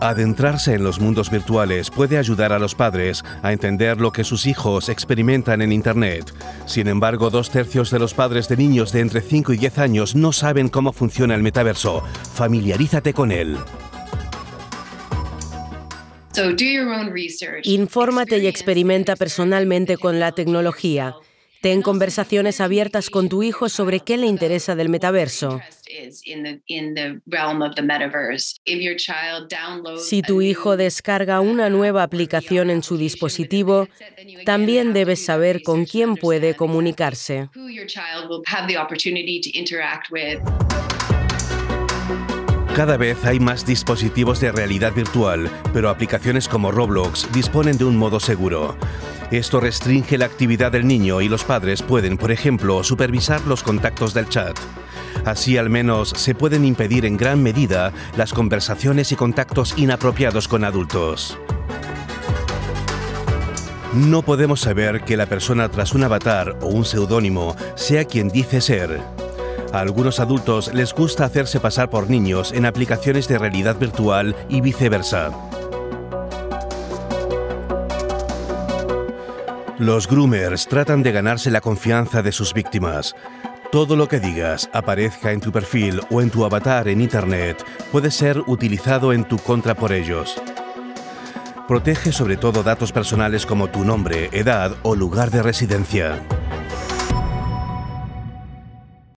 Adentrarse en los mundos virtuales puede ayudar a los padres a entender lo que sus hijos experimentan en Internet. Sin embargo, dos tercios de los padres de niños de entre 5 y 10 años no saben cómo funciona el metaverso. Familiarízate con él. Infórmate y experimenta personalmente con la tecnología. Ten conversaciones abiertas con tu hijo sobre qué le interesa del metaverso. Si tu hijo descarga una nueva aplicación en su dispositivo, también debes saber con quién puede comunicarse. Cada vez hay más dispositivos de realidad virtual, pero aplicaciones como Roblox disponen de un modo seguro. Esto restringe la actividad del niño y los padres pueden, por ejemplo, supervisar los contactos del chat. Así al menos se pueden impedir en gran medida las conversaciones y contactos inapropiados con adultos. No podemos saber que la persona tras un avatar o un seudónimo sea quien dice ser. A algunos adultos les gusta hacerse pasar por niños en aplicaciones de realidad virtual y viceversa. Los groomers tratan de ganarse la confianza de sus víctimas. Todo lo que digas, aparezca en tu perfil o en tu avatar en Internet, puede ser utilizado en tu contra por ellos. Protege sobre todo datos personales como tu nombre, edad o lugar de residencia.